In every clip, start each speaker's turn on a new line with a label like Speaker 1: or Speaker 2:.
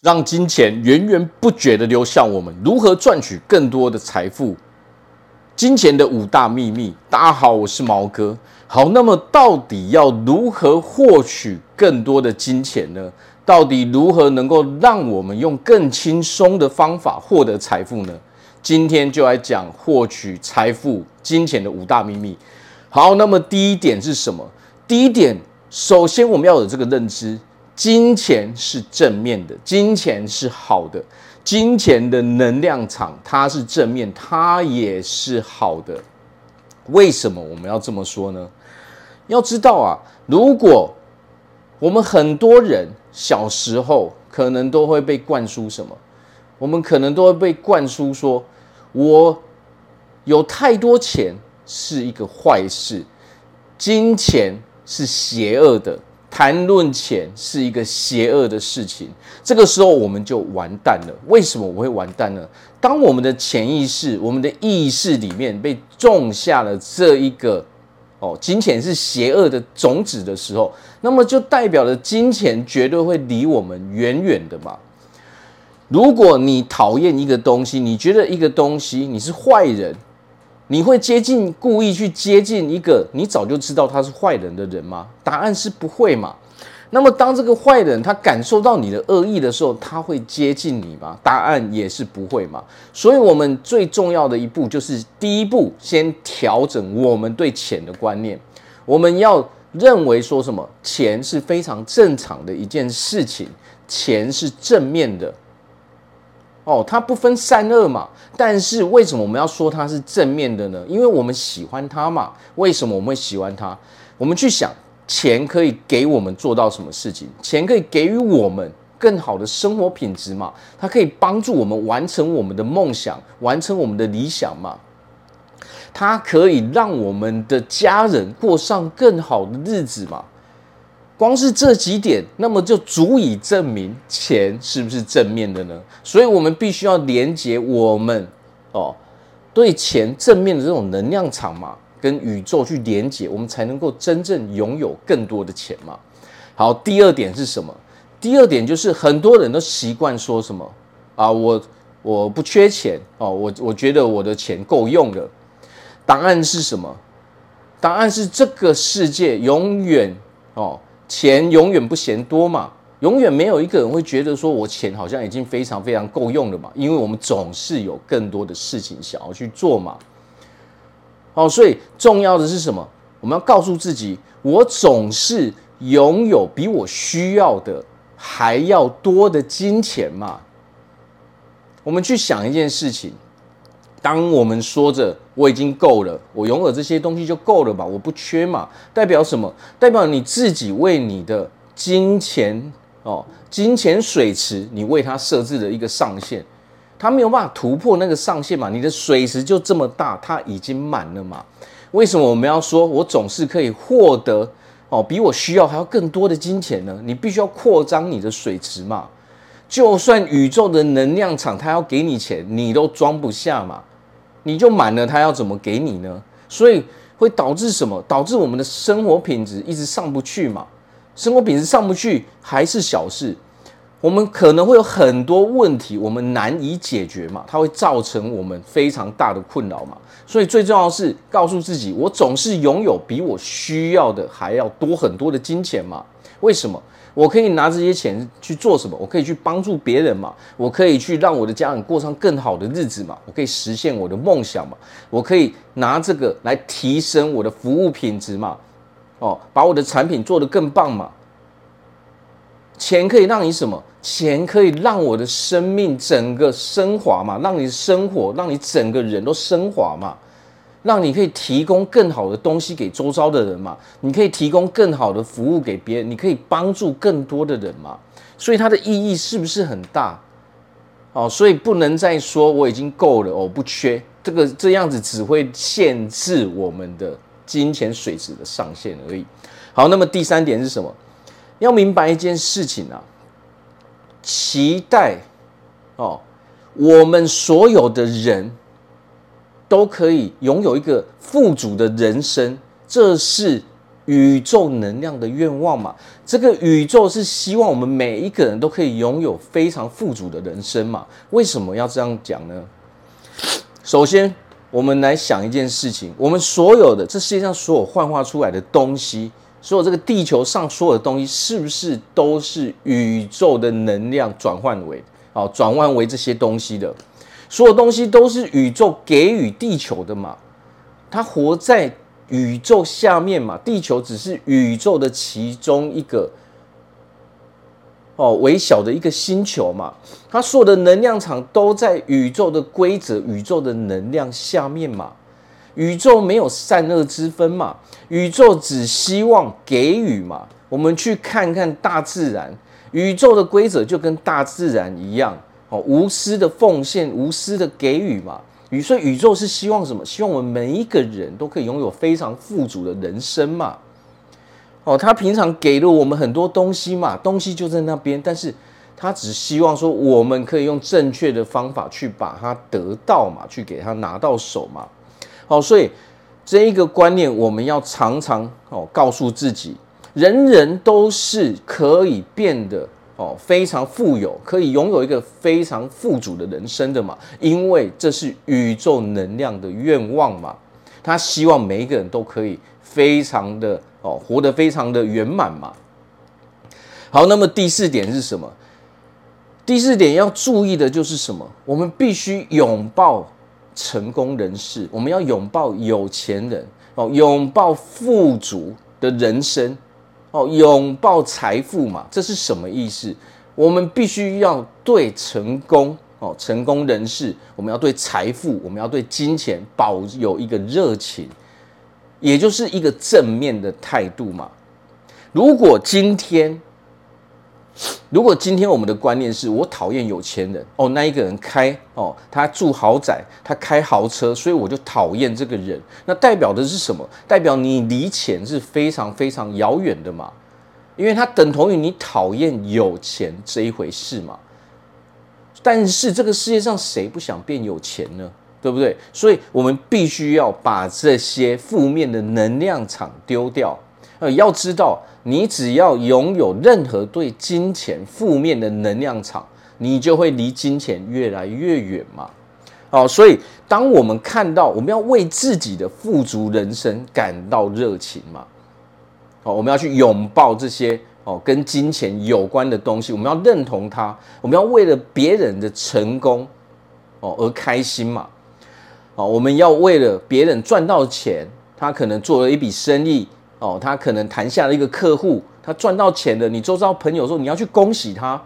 Speaker 1: 让金钱源源不绝的流向我们，如何赚取更多的财富？金钱的五大秘密。大家好，我是毛哥。好，那么到底要如何获取更多的金钱呢？到底如何能够让我们用更轻松的方法获得财富呢？今天就来讲获取财富、金钱的五大秘密。好，那么第一点是什么？第一点，首先我们要有这个认知。金钱是正面的，金钱是好的，金钱的能量场它是正面，它也是好的。为什么我们要这么说呢？要知道啊，如果我们很多人小时候可能都会被灌输什么？我们可能都会被灌输说，我有太多钱是一个坏事，金钱是邪恶的。谈论钱是一个邪恶的事情，这个时候我们就完蛋了。为什么我会完蛋呢？当我们的潜意识、我们的意识里面被种下了这一个哦，金钱是邪恶的种子的时候，那么就代表了金钱绝对会离我们远远的嘛。如果你讨厌一个东西，你觉得一个东西你是坏人。你会接近，故意去接近一个你早就知道他是坏人的人吗？答案是不会嘛。那么当这个坏人他感受到你的恶意的时候，他会接近你吗？答案也是不会嘛。所以，我们最重要的一步就是第一步，先调整我们对钱的观念。我们要认为说什么？钱是非常正常的一件事情，钱是正面的。哦，它不分善恶嘛，但是为什么我们要说它是正面的呢？因为我们喜欢它嘛。为什么我们会喜欢它？我们去想，钱可以给我们做到什么事情？钱可以给予我们更好的生活品质嘛？它可以帮助我们完成我们的梦想，完成我们的理想嘛？它可以让我们的家人过上更好的日子嘛？光是这几点，那么就足以证明钱是不是正面的呢？所以，我们必须要连接我们哦，对钱正面的这种能量场嘛，跟宇宙去连接，我们才能够真正拥有更多的钱嘛。好，第二点是什么？第二点就是很多人都习惯说什么啊，我我不缺钱哦，我我觉得我的钱够用了。答案是什么？答案是这个世界永远哦。钱永远不嫌多嘛，永远没有一个人会觉得说我钱好像已经非常非常够用了嘛，因为我们总是有更多的事情想要去做嘛。好，所以重要的是什么？我们要告诉自己，我总是拥有比我需要的还要多的金钱嘛。我们去想一件事情。当我们说着我已经够了，我拥有这些东西就够了吧，我不缺嘛，代表什么？代表你自己为你的金钱哦，金钱水池，你为它设置了一个上限，它没有办法突破那个上限嘛，你的水池就这么大，它已经满了嘛。为什么我们要说我总是可以获得哦，比我需要还要更多的金钱呢？你必须要扩张你的水池嘛。就算宇宙的能量场它要给你钱，你都装不下嘛。你就满了，他要怎么给你呢？所以会导致什么？导致我们的生活品质一直上不去嘛。生活品质上不去还是小事，我们可能会有很多问题，我们难以解决嘛。它会造成我们非常大的困扰嘛。所以最重要的是告诉自己，我总是拥有比我需要的还要多很多的金钱嘛。为什么？我可以拿这些钱去做什么？我可以去帮助别人嘛？我可以去让我的家人过上更好的日子嘛？我可以实现我的梦想嘛？我可以拿这个来提升我的服务品质嘛？哦，把我的产品做得更棒嘛？钱可以让你什么？钱可以让我的生命整个升华嘛？让你生活，让你整个人都升华嘛？让你可以提供更好的东西给周遭的人嘛？你可以提供更好的服务给别人，你可以帮助更多的人嘛？所以它的意义是不是很大？哦，所以不能再说我已经够了，我不缺这个，这样子只会限制我们的金钱水池的上限而已。好，那么第三点是什么？要明白一件事情啊，期待哦，我们所有的人。都可以拥有一个富足的人生，这是宇宙能量的愿望嘛。这个宇宙是希望我们每一个人都可以拥有非常富足的人生嘛。为什么要这样讲呢？首先，我们来想一件事情：我们所有的这世界上所有幻化出来的东西，所有这个地球上所有的东西，是不是都是宇宙的能量转换为？哦，转换为这些东西的，所有东西都是宇宙给予地球的嘛？它活在宇宙下面嘛？地球只是宇宙的其中一个哦，微小的一个星球嘛？它所有的能量场都在宇宙的规则、宇宙的能量下面嘛？宇宙没有善恶之分嘛？宇宙只希望给予嘛？我们去看看大自然。宇宙的规则就跟大自然一样，哦，无私的奉献，无私的给予嘛。所以宇宙是希望什么？希望我们每一个人都可以拥有非常富足的人生嘛。哦，他平常给了我们很多东西嘛，东西就在那边，但是他只希望说我们可以用正确的方法去把它得到嘛，去给他拿到手嘛。好，所以这一个观念我们要常常哦告诉自己。人人都是可以变得哦非常富有，可以拥有一个非常富足的人生的嘛，因为这是宇宙能量的愿望嘛，他希望每一个人都可以非常的哦活得非常的圆满嘛。好，那么第四点是什么？第四点要注意的就是什么？我们必须拥抱成功人士，我们要拥抱有钱人哦，拥抱富足的人生。哦，拥抱财富嘛，这是什么意思？我们必须要对成功哦，成功人士，我们要对财富，我们要对金钱保有一个热情，也就是一个正面的态度嘛。如果今天，如果今天我们的观念是我讨厌有钱人哦，那一个人开哦，他住豪宅，他开豪车，所以我就讨厌这个人。那代表的是什么？代表你离钱是非常非常遥远的嘛，因为它等同于你讨厌有钱这一回事嘛。但是这个世界上谁不想变有钱呢？对不对？所以我们必须要把这些负面的能量场丢掉。呃，要知道。你只要拥有任何对金钱负面的能量场，你就会离金钱越来越远嘛。哦，所以当我们看到我们要为自己的富足人生感到热情嘛，哦，我们要去拥抱这些哦跟金钱有关的东西，我们要认同它，我们要为了别人的成功哦而开心嘛。哦，我们要为了别人赚到钱，他可能做了一笔生意。哦，他可能谈下了一个客户，他赚到钱了。你周遭朋友说，你要去恭喜他，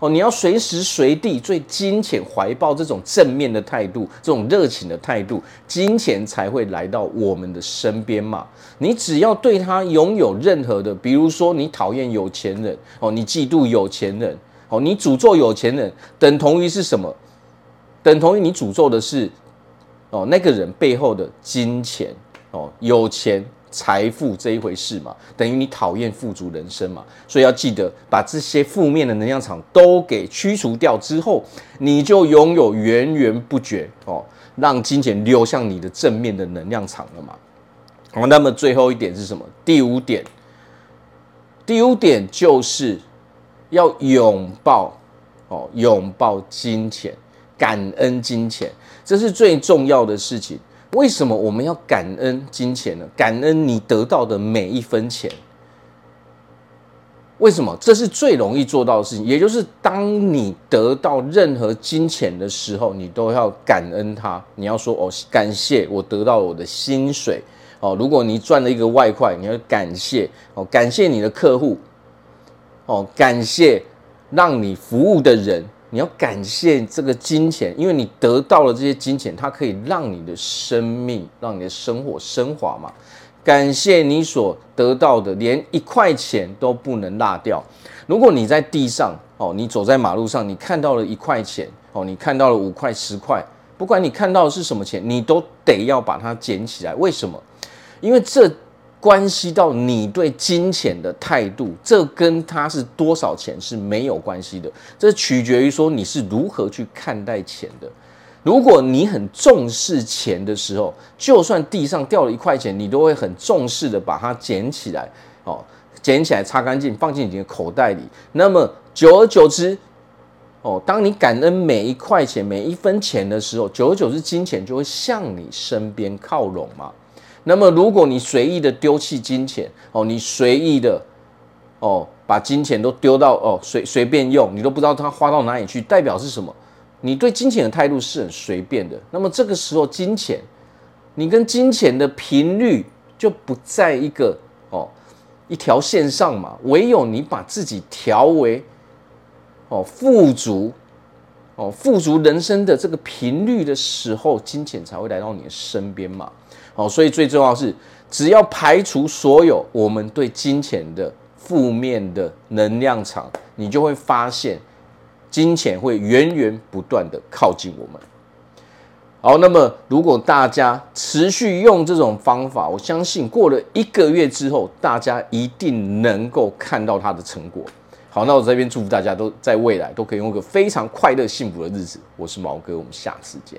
Speaker 1: 哦，你要随时随地对金钱怀抱这种正面的态度，这种热情的态度，金钱才会来到我们的身边嘛。你只要对他拥有任何的，比如说你讨厌有钱人，哦，你嫉妒有钱人，哦，你诅咒有钱人，等同于是什么？等同于你诅咒的是，哦，那个人背后的金钱，哦，有钱。财富这一回事嘛，等于你讨厌富足人生嘛，所以要记得把这些负面的能量场都给驱除掉之后，你就拥有源源不绝哦，让金钱流向你的正面的能量场了嘛。好，那么最后一点是什么？第五点，第五点就是要拥抱哦，拥抱金钱，感恩金钱，这是最重要的事情。为什么我们要感恩金钱呢？感恩你得到的每一分钱。为什么？这是最容易做到的事情。也就是当你得到任何金钱的时候，你都要感恩它。你要说哦，感谢我得到我的薪水哦。如果你赚了一个外快，你要感谢哦，感谢你的客户哦，感谢让你服务的人。你要感谢这个金钱，因为你得到了这些金钱，它可以让你的生命、让你的生活升华嘛。感谢你所得到的，连一块钱都不能落掉。如果你在地上哦，你走在马路上，你看到了一块钱哦，你看到了五块、十块，不管你看到的是什么钱，你都得要把它捡起来。为什么？因为这。关系到你对金钱的态度，这跟它是多少钱是没有关系的，这取决于说你是如何去看待钱的。如果你很重视钱的时候，就算地上掉了一块钱，你都会很重视的把它捡起来，哦，捡起来擦干净，放进你的口袋里。那么久而久之，哦，当你感恩每一块钱、每一分钱的时候，久而久之，金钱就会向你身边靠拢嘛。那么如果你随意的丢弃金钱，哦，你随意的，哦，把金钱都丢到哦随随便用，你都不知道它花到哪里去，代表是什么？你对金钱的态度是很随便的。那么这个时候，金钱，你跟金钱的频率就不在一个哦一条线上嘛。唯有你把自己调为哦富足，哦富足人生的这个频率的时候，金钱才会来到你的身边嘛。哦，所以最重要是，只要排除所有我们对金钱的负面的能量场，你就会发现，金钱会源源不断的靠近我们。好，那么如果大家持续用这种方法，我相信过了一个月之后，大家一定能够看到它的成果。好，那我这边祝福大家都在未来都可以用一个非常快乐幸福的日子。我是毛哥，我们下次见。